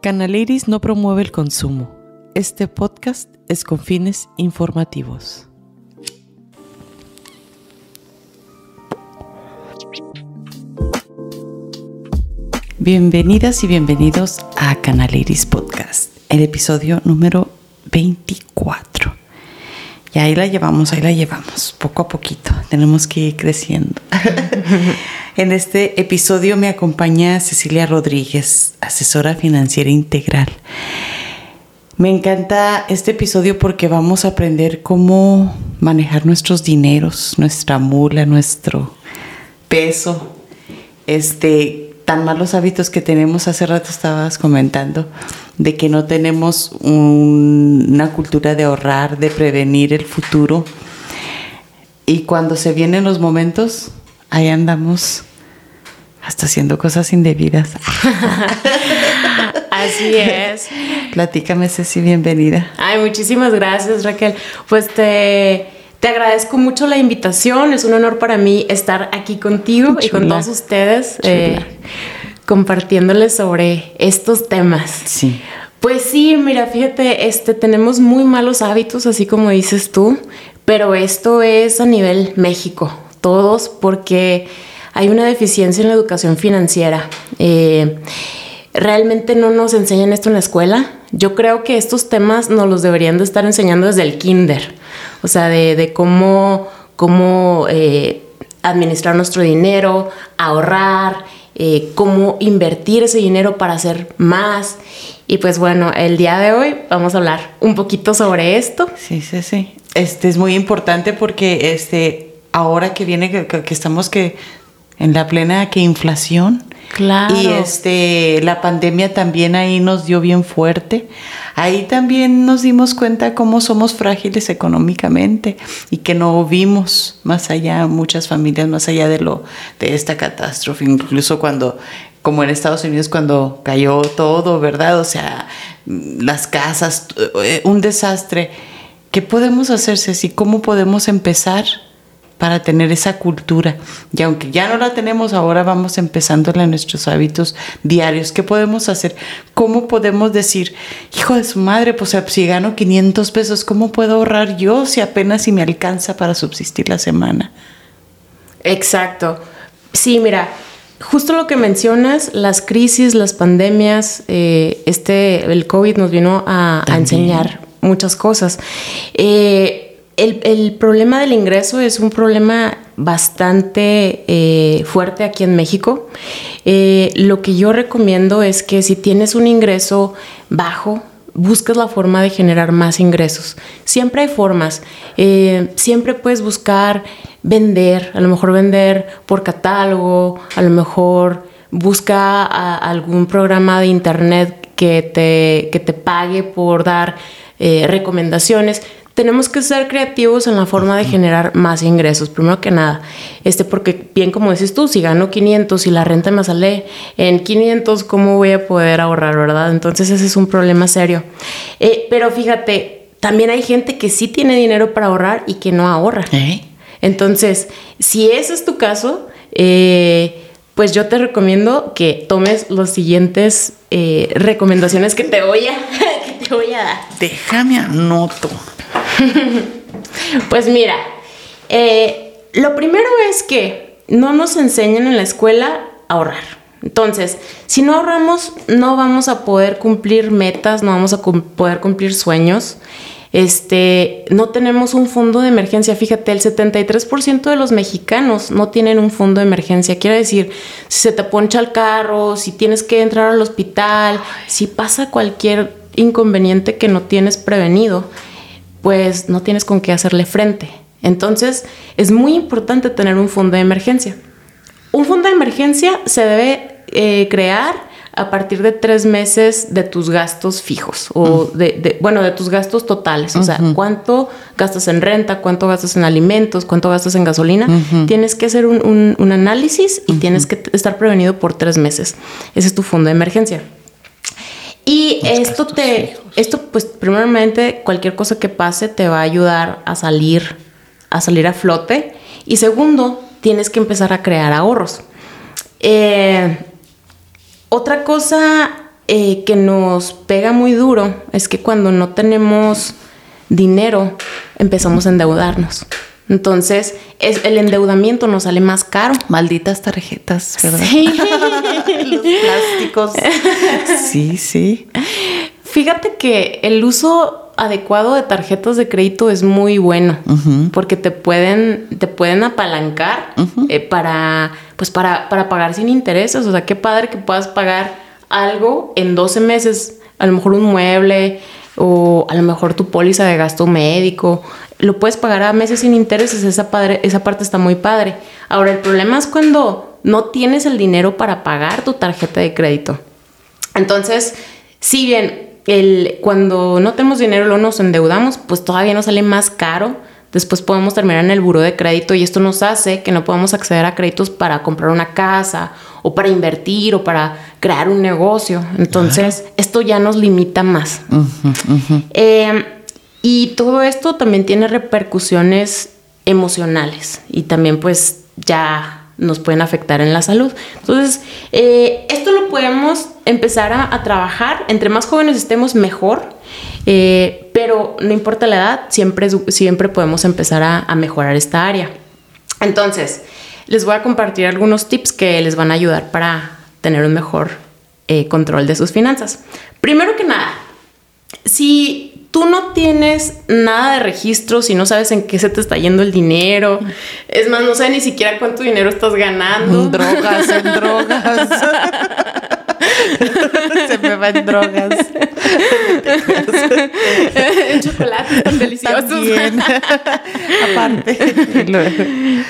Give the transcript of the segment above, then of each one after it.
Canaliris no promueve el consumo. Este podcast es con fines informativos. Bienvenidas y bienvenidos a Canaliris Podcast, el episodio número 24. Y ahí la llevamos, ahí la llevamos, poco a poquito. Tenemos que ir creciendo. en este episodio me acompaña Cecilia Rodríguez, asesora financiera integral. Me encanta este episodio porque vamos a aprender cómo manejar nuestros dineros, nuestra mula, nuestro peso, este, tan malos hábitos que tenemos, hace rato estabas comentando, de que no tenemos una cultura de ahorrar, de prevenir el futuro. Y cuando se vienen los momentos, ahí andamos hasta haciendo cosas indebidas. Así es. Platícame, Ceci, bienvenida. Ay, muchísimas gracias, Raquel. Pues te te agradezco mucho la invitación, es un honor para mí estar aquí contigo y con todos ustedes eh, compartiéndoles sobre estos temas. Sí. Pues sí, mira, fíjate, este, tenemos muy malos hábitos, así como dices tú, pero esto es a nivel México, todos, porque hay una deficiencia en la educación financiera. Eh, realmente no nos enseñan esto en la escuela. Yo creo que estos temas nos los deberían de estar enseñando desde el kinder o sea, de, cómo, cómo eh, administrar nuestro dinero, ahorrar, eh, cómo invertir ese dinero para hacer más. Y pues bueno, el día de hoy vamos a hablar un poquito sobre esto. Sí, sí, sí. Este es muy importante porque este, ahora que viene, que, que estamos que en la plena que inflación, Claro. Y este, la pandemia también ahí nos dio bien fuerte. Ahí también nos dimos cuenta cómo somos frágiles económicamente y que no vimos más allá, muchas familias más allá de lo de esta catástrofe, incluso cuando como en Estados Unidos cuando cayó todo, ¿verdad? O sea, las casas, eh, un desastre. ¿Qué podemos hacerse así? ¿Cómo podemos empezar para tener esa cultura. Y aunque ya no la tenemos, ahora vamos empezándola en nuestros hábitos diarios. ¿Qué podemos hacer? ¿Cómo podemos decir, hijo de su madre, pues si gano 500 pesos, ¿cómo puedo ahorrar yo si apenas si me alcanza para subsistir la semana? Exacto. Sí, mira, justo lo que mencionas, las crisis, las pandemias, eh, este, el COVID nos vino a, enseñar muchas cosas. Eh, el, problema del ingreso es un problema bastante eh, fuerte aquí en México. Eh, lo que yo recomiendo es que si tienes un ingreso bajo, busques la forma de generar más ingresos. Siempre hay formas. Eh, siempre puedes buscar vender, a lo mejor vender por catálogo, a lo mejor busca algún programa de internet que te, que te pague por dar recomendaciones tenemos que ser creativos en la forma de generar más ingresos, primero que nada. Este, porque bien como dices tú, si gano 500 y la renta me sale en 500, ¿cómo voy a poder ahorrar, verdad? Entonces ese es un problema serio. Eh, pero fíjate, también hay gente que sí tiene dinero para ahorrar y que no ahorra. ¿Eh? Entonces, si ese es tu caso, eh, pues yo te recomiendo que tomes los siguientes recomendaciones que te voy a, que te voy a dar. Déjame anoto. pues mira, eh, lo primero es que no nos enseñan en la escuela a ahorrar. Entonces, si no ahorramos, no vamos a poder cumplir metas, no vamos a poder cumplir sueños. Este, no tenemos un fondo de emergencia. Fíjate, el 73% de los mexicanos no tienen un fondo de emergencia. Quiere decir, si se te poncha el carro, si tienes que entrar al hospital, si pasa cualquier inconveniente que no tienes prevenido, pues no tienes con qué hacerle frente. Entonces, es muy importante tener un fondo de emergencia. Un fondo de emergencia se debe eh, crear a partir de tres meses de tus gastos fijos o de, bueno, de tus gastos totales. O sea, cuánto gastas en renta, cuánto gastas en alimentos, cuánto gastas en gasolina. Tienes que hacer un, un análisis y tienes que estar prevenido por tres meses. Ese es tu fondo de emergencia. Y esto te, esto pues primeramente cualquier cosa que pase te va a ayudar a salir, a salir a flote. Y segundo, tienes que empezar a crear ahorros. Eh, otra cosa eh, que nos pega muy duro es que cuando no tenemos dinero empezamos a endeudarnos. Entonces, es, el endeudamiento nos sale más caro. Malditas tarjetas, ¿verdad? Sí. Los plásticos. Sí, sí. Fíjate que el uso adecuado de tarjetas de crédito es muy bueno porque te pueden, te pueden apalancar eh, para, pues para, para pagar sin intereses. O sea, qué padre que puedas pagar algo en 12 meses, a lo mejor un mueble o a lo mejor tu póliza de gasto médico, lo puedes pagar a meses sin intereses, esa, padre, esa parte está muy padre. Ahora, el problema es cuando no tienes el dinero para pagar tu tarjeta de crédito. Entonces, si bien el, cuando no tenemos dinero luego nos endeudamos, pues todavía nos sale más caro. Después podemos terminar en el buro de crédito y esto nos hace que no podamos acceder a créditos para comprar una casa o para invertir o para crear un negocio. Entonces, esto ya nos limita más. Eh, y todo esto también tiene repercusiones emocionales y también pues ya nos pueden afectar en la salud. Entonces, eh, esto lo podemos empezar a, trabajar. Entre más jóvenes estemos, mejor. Eh, pero no importa la edad, siempre, siempre podemos empezar a, mejorar esta área. Entonces, les voy a compartir algunos tips que les van a ayudar para tener un mejor eh, control de sus finanzas. Primero que nada, si tú no tienes nada de registros y no sabes en qué se te está yendo el dinero. Es más, no sé ni siquiera cuánto dinero estás ganando. En drogas, en drogas. se me va en drogas. en chocolate tan deliciosos. Aparte.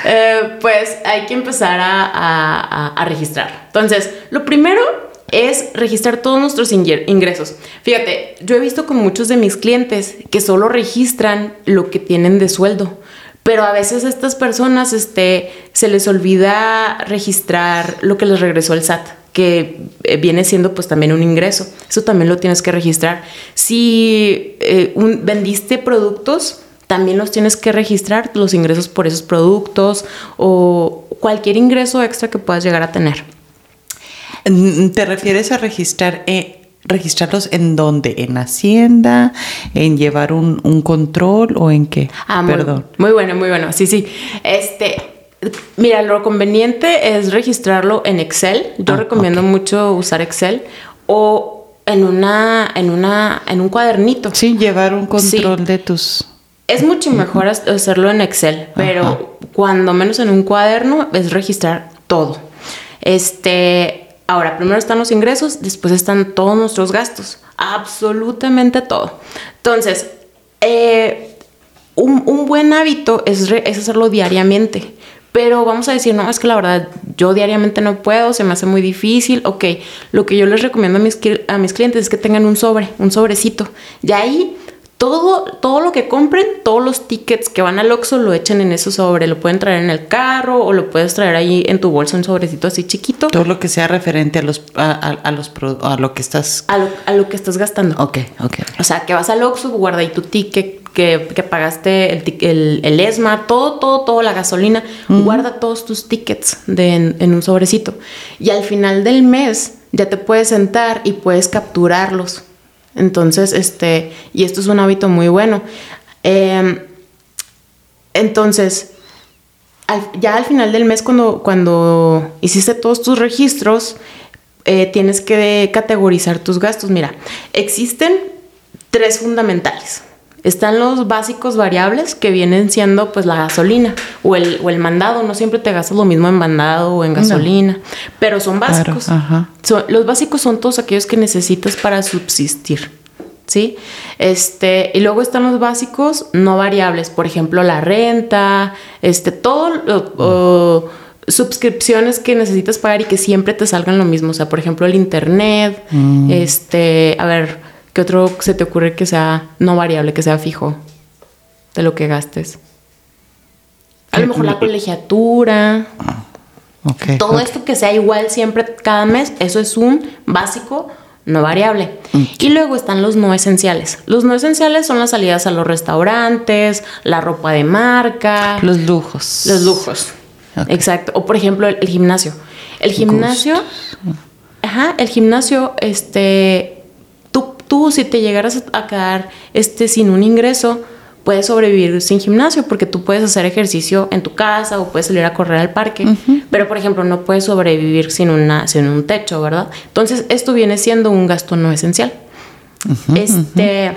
Eh, pues hay que empezar a, a registrar. Entonces, lo primero es registrar todos nuestros ingresos. Fíjate, yo he visto con muchos de mis clientes que solo registran lo que tienen de sueldo. Pero a veces a estas personas este, se les olvida registrar lo que les regresó el SAT, que eh, viene siendo pues también un ingreso. Eso también lo tienes que registrar. Si eh, vendiste productos, también los tienes que registrar, los ingresos por esos productos o cualquier ingreso extra que puedas llegar a tener. ¿Te refieres a registrar, eh, registrarlos en dónde? ¿En Hacienda? ¿En llevar un, control o en qué? Ah, Perdón. Muy, bueno, muy bueno. Sí, sí. Este, mira, lo conveniente es registrarlo en Excel. Yo ah, recomiendo mucho usar Excel o en una, en una, en un cuadernito. Sí, llevar un control de tus. Es mucho mejor hacerlo en Excel, pero cuando menos en un cuaderno es registrar todo. Este, Ahora, primero están los ingresos, después están todos nuestros gastos, absolutamente todo. Entonces, eh, un, buen hábito es, hacerlo diariamente. Pero vamos a decir, no, es que la verdad yo diariamente no puedo, se me hace muy difícil. Ok, lo que yo les recomiendo a mis, a mis clientes es que tengan un sobre, un sobrecito. Y ahí todo, todo lo que compren, todos los tickets que van al Oxxo lo echen en eso sobre. Lo pueden traer en el carro o lo puedes traer ahí en tu bolsa, un sobrecito así chiquito. Todo lo que sea referente a los a, los a lo que estás a lo, que estás gastando. Ok, ok. O sea, que vas al Oxxo, guarda ahí tu ticket que, que pagaste el, el, ESMA, todo, todo, todo, la gasolina. Guarda todos tus tickets de, en un sobrecito. Y al final del mes ya te puedes sentar y puedes capturarlos entonces, este, y esto es un hábito muy bueno. Em, entonces, ya al final del mes, cuando, cuando hiciste todos tus registros, eh, tienes que categorizar tus gastos. Mira, existen tres fundamentales. Están los básicos variables que vienen siendo pues la gasolina o el, o el mandado. No siempre te gastas lo mismo en mandado o en gasolina, pero son básicos. los básicos son todos aquellos que necesitas para subsistir. ¿Sí? Este, y luego están los básicos no variables, por ejemplo, la renta, este, todo, suscripciones que necesitas pagar y que siempre te salgan lo mismo. O sea, por ejemplo, el internet, mm. este, a ver, ¿Qué otro se te ocurre que sea no variable, que sea fijo de lo que gastes? A lo mejor la colegiatura. Ah, todo esto que sea igual siempre cada mes, eso es un básico no variable. Y luego están los no esenciales. Los no esenciales son las salidas a los restaurantes, la ropa de marca. Los lujos. Los lujos. Exacto. O por ejemplo el, gimnasio. El gimnasio ajá, el gimnasio, este, tú, si te llegaras a quedar este, sin un ingreso, puedes sobrevivir sin gimnasio porque tú puedes hacer ejercicio en tu casa o puedes salir a correr al parque, pero por ejemplo no puedes sobrevivir sin, una, sin un techo, ¿verdad? Entonces esto viene siendo un gasto no esencial. este,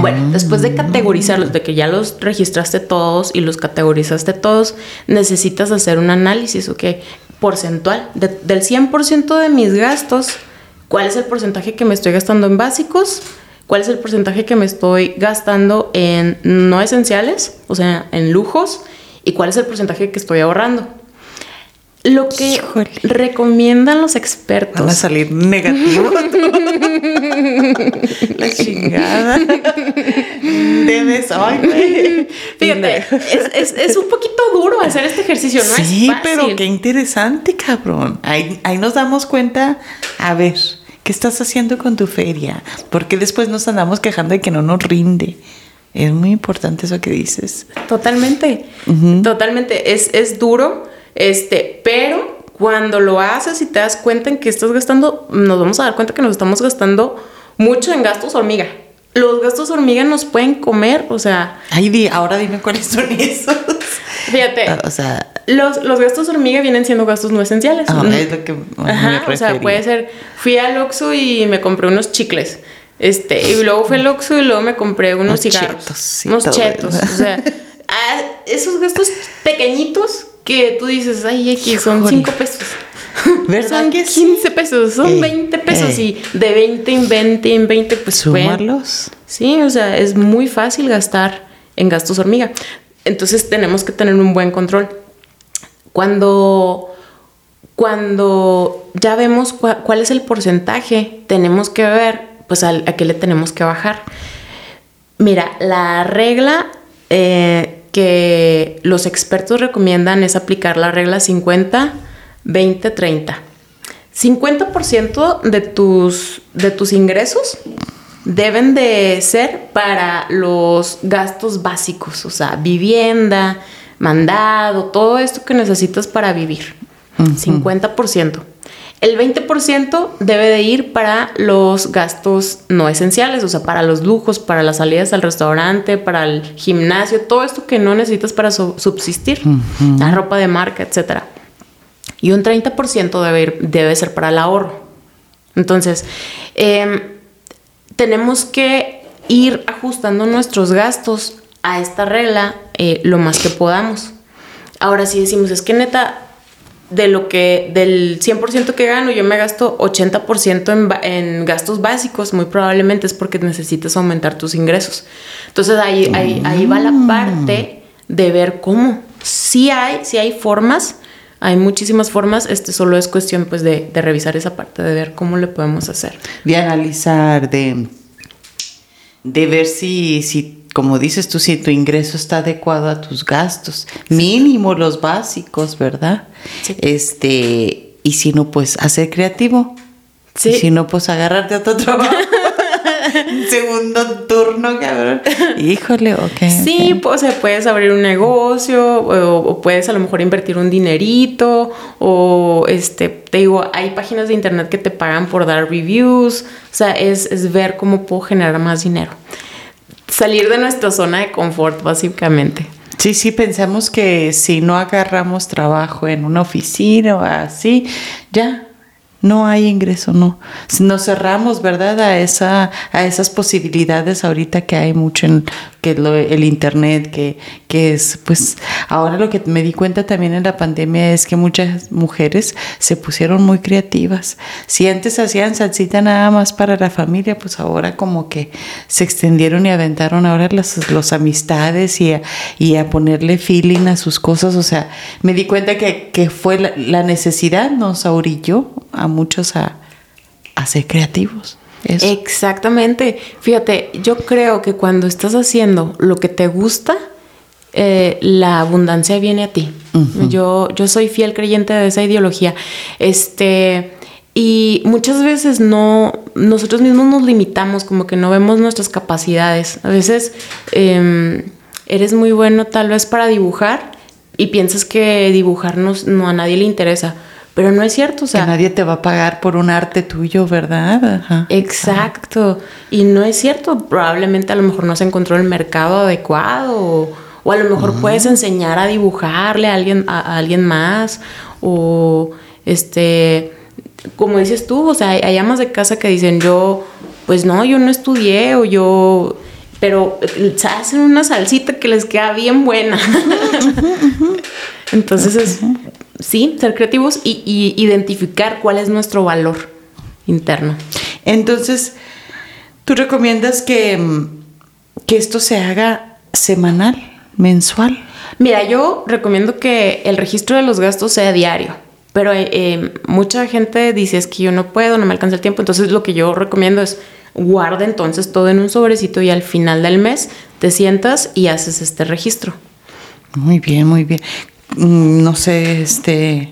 bueno, después de categorizarlos, de que ya los registraste todos y los categorizaste todos, necesitas hacer un análisis, ¿ok? Porcentual. del 100% de mis gastos, ¿cuál es el porcentaje que me estoy gastando en básicos? ¿Cuál es el porcentaje que me estoy gastando en no esenciales? O sea, en lujos. ¿Y cuál es el porcentaje que estoy ahorrando? Lo que recomiendan los expertos. Van a salir negativos. La chingada. Debes. Ay, Fíjate, es, es, un poquito duro hacer este ejercicio, ¿no? Sí, pero qué interesante, cabrón. Ahí, ahí nos damos cuenta. A ver, ¿qué estás haciendo con tu feria? Porque después nos andamos quejando de que no nos rinde. Es muy importante eso que dices. Totalmente. Totalmente. Es, es duro este, pero cuando lo haces y te das cuenta en que estás gastando, nos vamos a dar cuenta que nos estamos gastando mucho en gastos hormiga. Los gastos hormiga nos pueden comer, o sea. Ay, di, ahora dime cuáles son esos. Fíjate. Ah, o sea. Los, los, gastos hormiga vienen siendo gastos no esenciales. Ah, es lo que. Ajá, o sea, puede ser. Fui al Oxxo y me compré unos chicles. Este, y luego fui al Oxxo y luego me compré unos, cigarros. unos chetos. O sea, ah, esos gastos pequeñitos que tú dices, ay, X, son 5 pesos. ¿Verdad? Son 15 pesos, son 20 pesos y de 20 en 20 en 20, pues sumarlos. Sí, o sea, es muy fácil gastar en gastos hormiga. Entonces tenemos que tener un buen control. Cuando, cuando ya vemos cuál es el porcentaje, tenemos que ver, pues a, a qué le tenemos que bajar. Mira, la regla eh, que los expertos recomiendan es aplicar la regla 50, 20, 30. 50% de tus, de tus ingresos deben de ser para los gastos básicos, o sea, vivienda, mandado, todo esto que necesitas para vivir. 50%. El 20% debe de ir para los gastos no esenciales, o sea, para los lujos, para las salidas al restaurante, para el gimnasio, todo esto que no necesitas para subsistir, la ropa de marca, etc. Y un 30% debe, debe ser para el ahorro. Entonces, em, tenemos que ir ajustando nuestros gastos a esta regla eh, lo más que podamos. Ahora, si decimos, es que neta, de lo que, del 100% que gano, yo me gasto 80% en, en, gastos básicos, muy probablemente es porque necesitas aumentar tus ingresos. Entonces ahí, ahí, ahí va la mm. parte de ver cómo. Sí hay, sí hay formas, hay muchísimas formas, este solo es cuestión pues de, de revisar esa parte, de ver cómo le podemos hacer. De analizar, de, de ver si, si como dices tú, si tu ingreso está adecuado a tus gastos, mínimo los básicos, ¿verdad? Este, y si no, pues hacer creativo. Sí. si no, pues agarrarte a otro trabajo. segundo turno, cabrón. Híjole, ok. Sí, pues puedes abrir un negocio o, puedes a lo mejor invertir un dinerito o este, te digo, hay páginas de internet que te pagan por dar reviews. O sea, es, es ver cómo puedo generar más dinero salir de nuestra zona de confort, básicamente. Sí, sí, pensamos que si no agarramos trabajo en una oficina o así, ya no hay ingreso, no. Nos cerramos, ¿verdad? A, esa, a esas posibilidades ahorita que hay mucho en que el internet, que, que es, pues, ahora lo que me di cuenta también en la pandemia es que muchas mujeres se pusieron muy creativas. Si antes hacían salsita nada más para la familia, pues ahora como que se extendieron y aventaron ahora las los amistades y a, y a ponerle feeling a sus cosas. O sea, me di cuenta que, que fue la, necesidad nos orilló a muchos a, ser creativos. Exactamente. Fíjate, yo creo que cuando estás haciendo lo que te gusta, eh, la abundancia viene a ti. yo, yo soy fiel creyente de esa ideología. Este. Y muchas veces no, nosotros mismos nos limitamos, como que no vemos nuestras capacidades. A veces em, eres muy bueno tal vez para dibujar y piensas que dibujar no, a nadie le interesa Pero no es cierto, o sea. que nadie te va a pagar por un arte tuyo, ¿verdad? Ajá. Exacto. Y no es cierto. Probablemente a lo mejor no se encontró el mercado adecuado. O, o a lo mejor puedes enseñar a dibujarle a alguien, a, alguien más. O este. Como dices tú, o sea, hay amas de casa que dicen yo, pues no, yo no estudié, o yo pero eh, hacen una salsita que les queda bien buena. Entonces es, sí, ser creativos y, identificar cuál es nuestro valor interno. Entonces, ¿tú recomiendas que, que esto se haga semanal, mensual? Mira, yo recomiendo que el registro de los gastos sea diario. Pero eh, eh, mucha gente dice es que yo no puedo, no me alcanza el tiempo. Entonces lo que yo recomiendo es guarda entonces todo en un sobrecito y al final del mes te sientas y haces este registro. Muy bien, muy bien. Mm, no sé, este...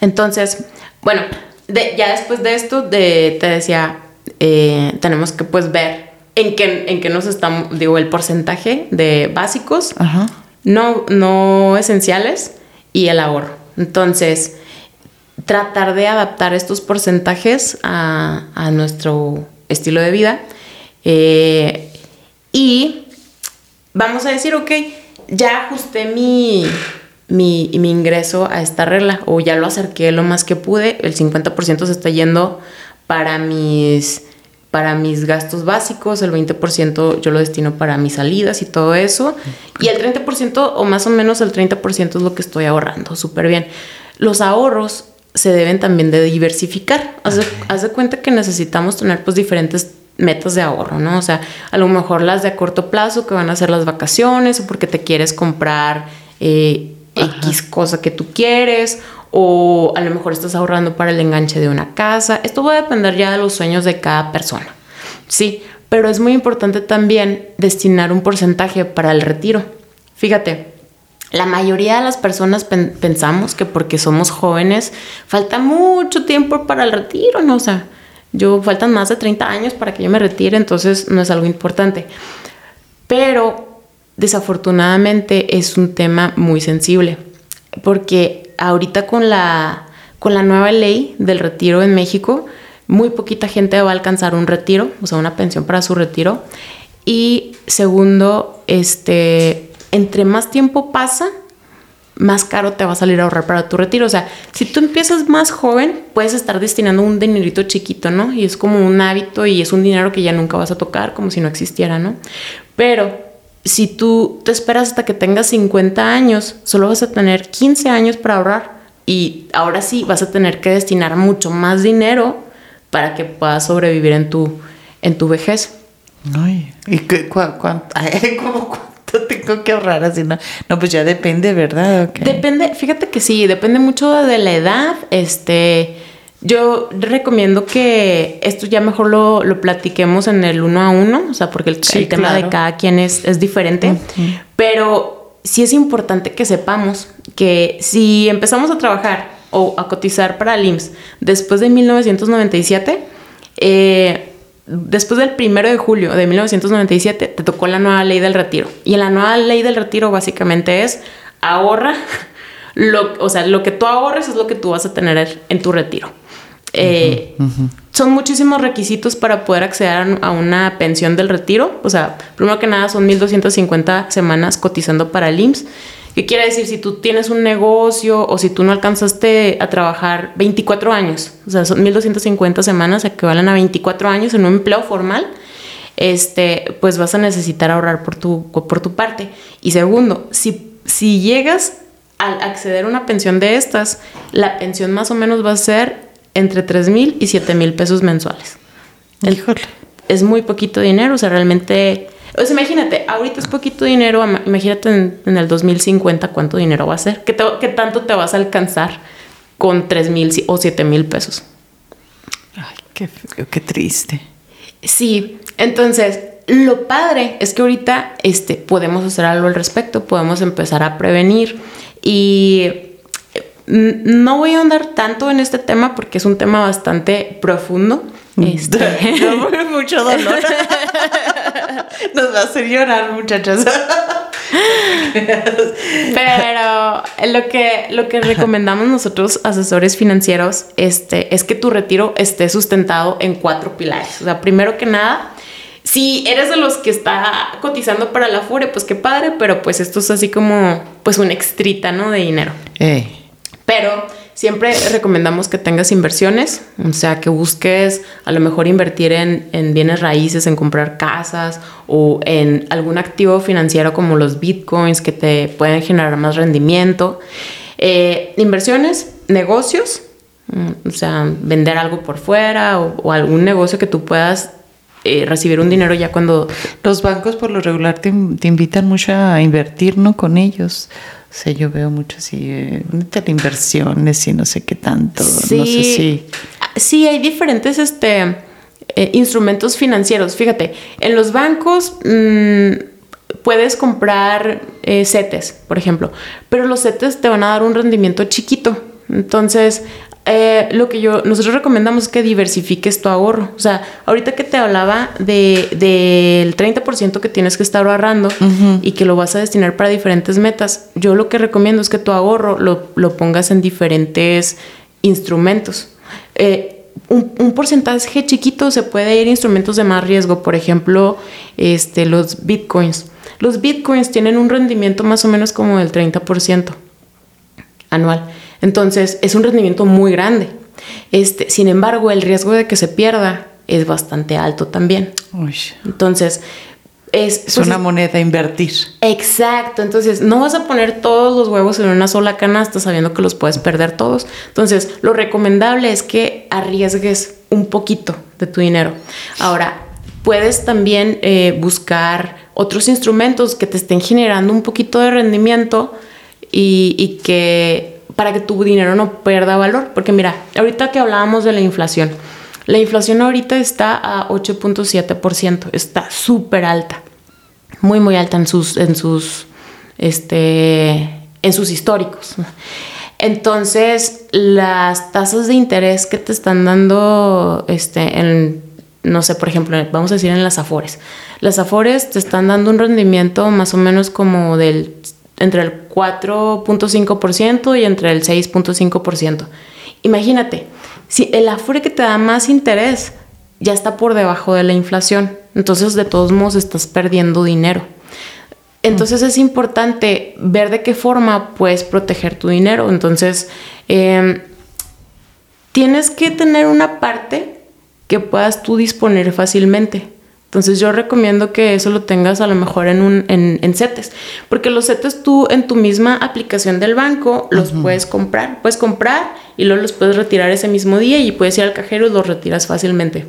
Entonces, bueno, ya después de esto, de, te decía, eh, tenemos que pues ver en qué, en qué nos estamos, digo, el porcentaje de básicos, No, no esenciales y el ahorro. Entonces, tratar de adaptar estos porcentajes a, a nuestro estilo de vida. Eh, y vamos a decir, ok, ya ajusté mi, mi, ingreso a esta regla o ya lo acerqué lo más que pude, el 50% se está yendo para mis, para mis gastos básicos, el 20% yo lo destino para mis salidas y todo eso, y el 30% o más o menos el 30% es lo que estoy ahorrando, súper bien. Los ahorros se deben también de diversificar. Haz de, cuenta que necesitamos tener pues diferentes metas de ahorro, ¿no? O sea, a lo mejor las de a corto plazo que van a ser las vacaciones o porque te quieres comprar eh, X cosa que tú quieres o a lo mejor estás ahorrando para el enganche de una casa. Esto va a depender ya de los sueños de cada persona. Sí, pero es muy importante también destinar un porcentaje para el retiro. Fíjate, la mayoría de las personas pensamos que porque somos jóvenes falta mucho tiempo para el retiro, ¿no? O sea, yo faltan más de 30 años para que yo me retire, entonces no es algo importante. Pero desafortunadamente es un tema muy sensible, porque ahorita con la, con la nueva ley del retiro en México, muy poquita gente va a alcanzar un retiro, o sea, una pensión para su retiro. Y segundo, este, entre más tiempo pasa, más caro te va a salir a ahorrar para tu retiro. O sea, si tú empiezas más joven, puedes estar destinando un dinerito chiquito, ¿no? Y es como un hábito y es un dinero que ya nunca vas a tocar, como si no existiera, ¿no? Pero si tú te esperas hasta que tengas 50 años, solo vas a tener 15 años para ahorrar. Y ahora sí vas a tener que destinar mucho más dinero para que puedas sobrevivir en tu, en tu vejez. Ay, ¿y qué, cuánto? tengo que ahorrar así, ¿no? No, pues ya depende, ¿verdad? Depende, fíjate que sí, depende mucho de la edad. Este, yo recomiendo que esto ya mejor lo, lo platiquemos en el uno a uno, o sea, porque el, tema de cada quien es, es diferente. Pero sí es importante que sepamos que si empezamos a trabajar o a cotizar para el IMSS después de 1997, eh, después del primero de julio de 1997 te tocó la nueva ley del retiro. Y en la nueva ley del retiro básicamente es ahorra, lo, o sea, lo que tú ahorres es lo que tú vas a tener en tu retiro. Eh, son muchísimos requisitos para poder acceder a una pensión del retiro. O sea, primero que nada son 1.250 semanas cotizando para el IMSS. ¿Qué quiere decir? Si tú tienes un negocio o si tú no alcanzaste a trabajar 24 años, o sea, son 1250 semanas, equivalen a 24 años en un empleo formal, este, pues vas a necesitar ahorrar por tu, por tu parte. Y segundo, si, si llegas a acceder a una pensión de estas, la pensión más o menos va a ser entre 3 mil y 7 mil pesos mensuales. Híjole. Es muy poquito dinero, o sea, realmente o sea, imagínate, ahorita es poquito dinero, imagínate en, el 2050 cuánto dinero va a ser, ¿Qué, tanto te vas a alcanzar con 3 mil o 7 mil pesos? Ay, qué, qué triste. Sí, entonces lo padre es que ahorita este, podemos hacer algo al respecto, podemos empezar a prevenir y no voy a andar tanto en este tema porque es un tema bastante profundo. Este. mucho dolor. Nos va a hacer llorar, muchachas. Pero lo que, lo que recomendamos nosotros, asesores financieros, este, es que tu retiro esté sustentado en cuatro pilares. O sea, primero que nada, si eres de los que está cotizando para la FURE, pues qué padre, pero pues esto es así como pues un extrita, ¿no? De dinero. Pero siempre recomendamos que tengas inversiones, o sea, que busques a lo mejor invertir en, bienes raíces, en comprar casas o en algún activo financiero como los bitcoins que te pueden generar más rendimiento. Eh, inversiones, negocios, mm, o sea, vender algo por fuera o algún negocio que tú puedas eh, recibir un dinero ya cuando... Los bancos por lo regular te, invitan mucho a invertir, ¿no? Con ellos. O sea, yo veo mucho así, eh, inversiones y no sé qué tanto. Sí, no sé si... Sí, hay diferentes este, eh, instrumentos financieros. Fíjate, en los bancos mm, puedes comprar eh, CETES, por ejemplo, pero los CETES te van a dar un rendimiento chiquito. Entonces, eh, lo que yo, nosotros recomendamos es que diversifiques tu ahorro. O sea, ahorita que te hablaba del de, 30% que tienes que estar ahorrando y que lo vas a destinar para diferentes metas, yo lo que recomiendo es que tu ahorro lo, pongas en diferentes instrumentos. Eh, un, porcentaje chiquito se puede ir a instrumentos de más riesgo, por ejemplo, este, los bitcoins. Los bitcoins tienen un rendimiento más o menos como del 30% anual. Entonces, es un rendimiento muy grande. Este, sin embargo, el riesgo de que se pierda es bastante alto también. Entonces, es, es una moneda a invertir. Exacto, entonces no vas a poner todos los huevos en una sola canasta sabiendo que los puedes perder todos. Entonces, lo recomendable es que arriesgues un poquito de tu dinero. Ahora, puedes también eh, buscar otros instrumentos que te estén generando un poquito de rendimiento y, y que para que tu dinero no pierda valor. Porque mira, ahorita que hablábamos de la inflación, la inflación ahorita está a 8.7%, está súper alta, muy muy alta en sus, en sus, este, en sus históricos. Entonces, las tasas de interés que te están dando, este, en, no sé, por ejemplo, vamos a decir en las Afores. Las Afores te están dando un rendimiento más o menos como del entre el 4.5% y entre el 6.5%. Imagínate, si el Afore que te da más interés ya está por debajo de la inflación, entonces de todos modos estás perdiendo dinero. Entonces es importante ver de qué forma puedes proteger tu dinero. Entonces, em, tienes que tener una parte que puedas tú disponer fácilmente. Entonces yo recomiendo que eso lo tengas a lo mejor en, un, en, en CETES, porque los CETES tú en tu misma aplicación del banco los puedes comprar, puedes comprar y luego los puedes retirar ese mismo día y puedes ir al cajero y los retiras fácilmente.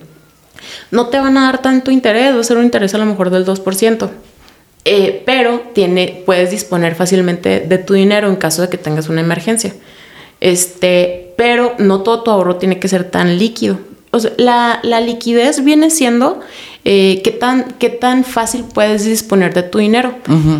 No te van a dar tanto interés, va a ser un interés a lo mejor del 2%, eh, pero tiene, puedes disponer fácilmente de tu dinero en caso de que tengas una emergencia. Este, pero no todo tu ahorro tiene que ser tan líquido. O sea, la, la liquidez viene siendo eh, ¿qué, tan, qué tan fácil puedes disponer de tu dinero.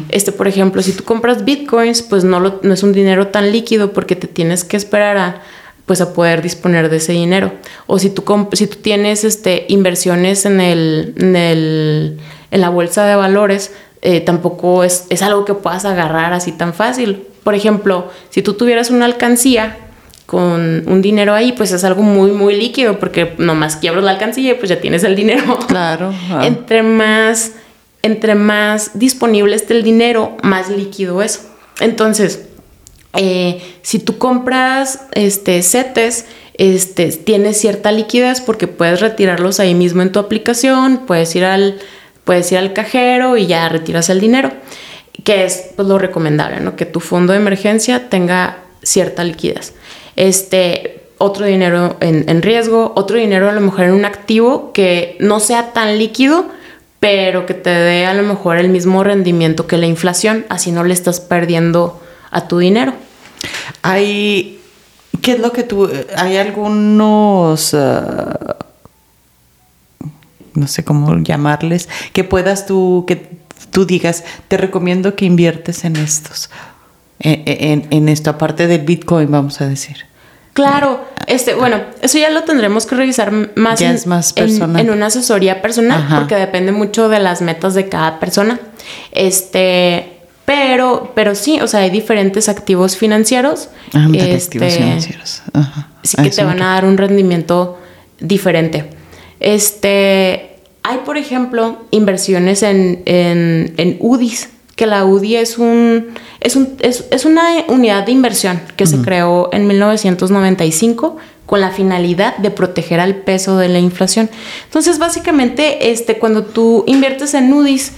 Este, por ejemplo, si tú compras bitcoins, pues no, no es un dinero tan líquido porque te tienes que esperar a pues a poder disponer de ese dinero. O si tú, si tú tienes este, inversiones en, el, en, el, en la bolsa de valores, eh, tampoco es, es algo que puedas agarrar así tan fácil. Por ejemplo, si tú tuvieras una alcancía con un dinero ahí, pues es algo muy, muy líquido, porque nomás quiebras la alcancía y pues ya tienes el dinero. Claro. entre más, entre más disponible esté el dinero, más líquido es. Entonces, eh, si tú compras este, CETES, este, tienes cierta liquidez porque puedes retirarlos ahí mismo en tu aplicación, puedes ir al, puedes ir al cajero y ya retiras el dinero, que es pues, lo recomendable, ¿no? Que tu fondo de emergencia tenga cierta liquidez este, otro dinero en, riesgo, otro dinero a lo mejor en un activo que no sea tan líquido, pero que te dé a lo mejor el mismo rendimiento que la inflación, así no le estás perdiendo a tu dinero. Hay, ¿qué es lo que tú, hay algunos, uh, no sé cómo llamarles, que puedas tú, que tú digas, te recomiendo que inviertes en estos? en, en, esto, aparte del Bitcoin, vamos a decir. Claro, este, bueno, eso ya lo tendremos que revisar más, en, más personal. En, una asesoría personal, porque depende mucho de las metas de cada persona. Este, Pero, pero sí, o sea, hay diferentes activos financieros. Activos este, financieros. Ajá. Sí A que te van a dar un rendimiento diferente. Este, hay, por ejemplo, inversiones en, en, en UDIs, que la UDI es, un, es, un, es, es una unidad de inversión que se creó en 1995 con la finalidad de proteger al peso de la inflación. Entonces, básicamente, este, cuando tú inviertes en UDIs,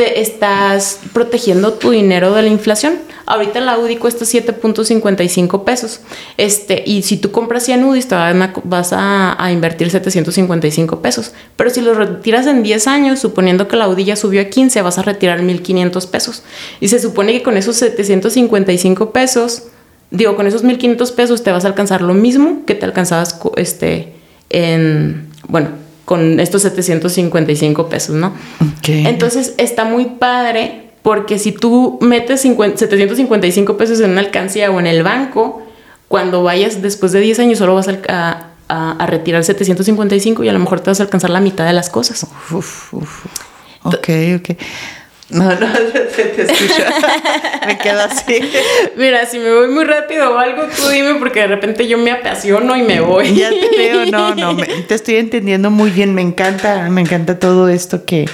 te estás protegiendo tu dinero de la inflación. Ahorita la UDI cuesta 7.55 pesos. Este, y si tú compras 100 UDIs, te van vas a, invertir 755 pesos. Pero si los retiras en 10 años, suponiendo que la UDI ya subió a 15, vas a retirar 1.500 pesos. Y se supone que con esos 755 pesos, digo, con esos 1.500 pesos te vas a alcanzar lo mismo que te alcanzabas este, en, bueno, con estos 755 pesos, ¿no? Ok. Entonces está muy padre porque si tú metes 50 755 pesos en una alcancía o en el banco, cuando vayas después de 10 años solo vas a, a- a- a retirar 755 y a lo mejor te vas a alcanzar la mitad de las cosas. Uf, uf. Ok, ok. No, no, te, te escucho. me quedo así. Mira, si me voy muy rápido o algo, tú dime porque de repente yo me apasiono y me voy. Ya te veo, no, no, me- te estoy entendiendo muy bien. Me encanta, me encanta todo esto que,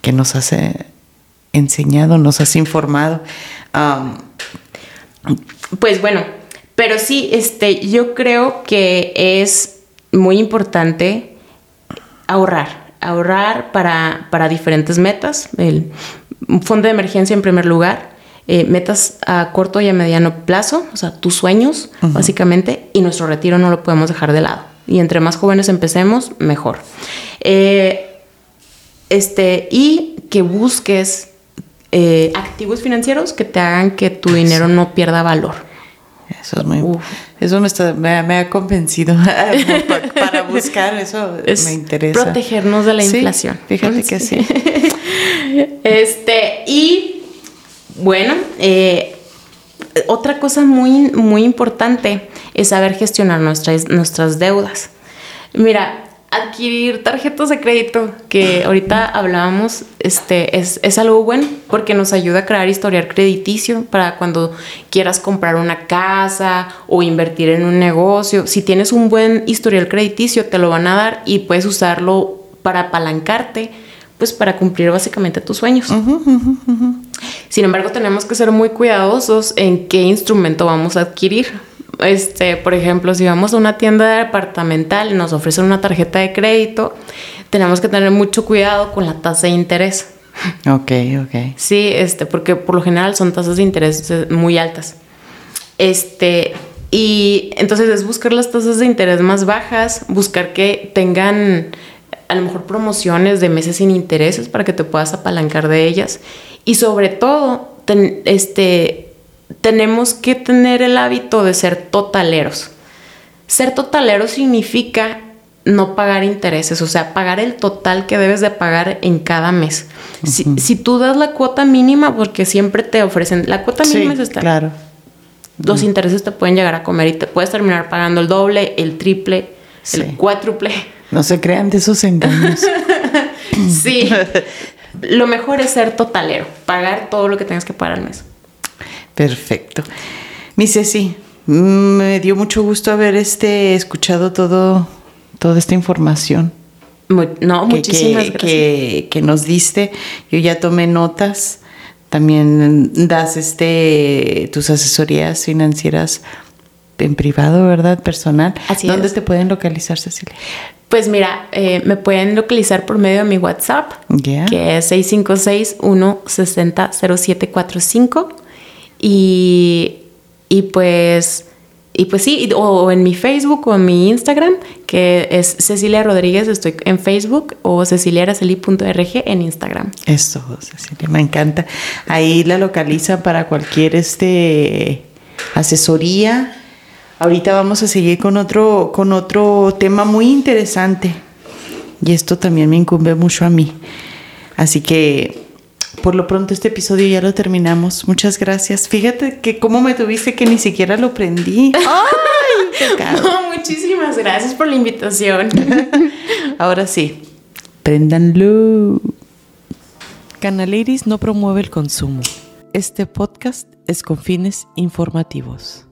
que nos has eh, enseñado, nos has informado. Pues bueno, pero sí, este, yo creo que es muy importante ahorrar, ahorrar para, para diferentes metas, el fondo de emergencia en primer lugar, eh, metas a corto y a mediano plazo, o sea, tus sueños, básicamente, y nuestro retiro no lo podemos dejar de lado. Y entre más jóvenes empecemos, mejor. Eh, este, y que busques eh, activos financieros que te hagan que tu dinero no pierda valor. Eso es muy. Uf. Eso me, está, me, me ha convencido Pa- para buscar eso. Es me interesa. protegernos de la Sí, inflación. fíjate que sí. Este, y bueno, eh, otra cosa muy, muy importante es saber gestionar nuestras, nuestras deudas. Mira, adquirir tarjetas de crédito, que ahorita hablábamos, este, es, es algo bueno porque nos ayuda a crear historial crediticio para cuando quieras comprar una casa o invertir en un negocio. Si tienes un buen historial crediticio, te lo van a dar y puedes usarlo para apalancarte, pues para cumplir básicamente tus sueños. Sin embargo, tenemos que ser muy cuidadosos en qué instrumento vamos a adquirir. Este, por ejemplo, si vamos a una tienda departamental y nos ofrecen una tarjeta de crédito, tenemos que tener mucho cuidado con la tasa de interés. Ok, ok. Sí, este, porque por lo general son tasas de interés eh, muy altas. Este, y entonces es buscar las tasas de interés más bajas, buscar que tengan a lo mejor promociones de meses sin intereses para que te puedas apalancar de ellas. Y sobre todo, ten- este, tenemos que tener el hábito de ser totaleros. Ser totalero significa no pagar intereses, o sea, pagar el total que debes de pagar en cada mes. si, si tú das la cuota mínima, porque siempre te ofrecen, la cuota Sí, mínima es esta, claro. los intereses te pueden llegar a comer y te puedes terminar pagando el doble, el triple, Sí. el cuádruple. No se crean de esos engaños. Sí. Lo mejor es ser totalero, pagar todo lo que tengas que pagar al mes. Perfecto. Mi Ceci, me dio mucho gusto haber este escuchado todo, toda esta información Mu- no, que- muchísimas que, gracias. que- que nos diste. Yo ya tomé notas. También das este tus asesorías financieras en privado, ¿verdad? Personal. Así ¿Dónde es. te pueden localizar, Cecilia? Pues mira, eh, me pueden localizar por medio de mi WhatsApp, que es 656-160-0745. Y, y pues, y pues sí, o en mi Facebook o en mi Instagram, que es Cecilia Rodríguez, estoy en Facebook, o ceciliaraceli.rg en Instagram. Eso, Cecilia, me encanta. Ahí la localiza para cualquier este asesoría. Ahorita vamos a seguir con otro, con otro tema muy interesante. Y esto también me incumbe mucho a mí. Así que por lo pronto este episodio ya lo terminamos. Muchas gracias. Fíjate que cómo me tuviste que ni siquiera lo prendí. ¡Ay! No, muchísimas gracias por la invitación. Ahora sí, préndanlo. Canal Iris no promueve el consumo. Este podcast es con fines informativos.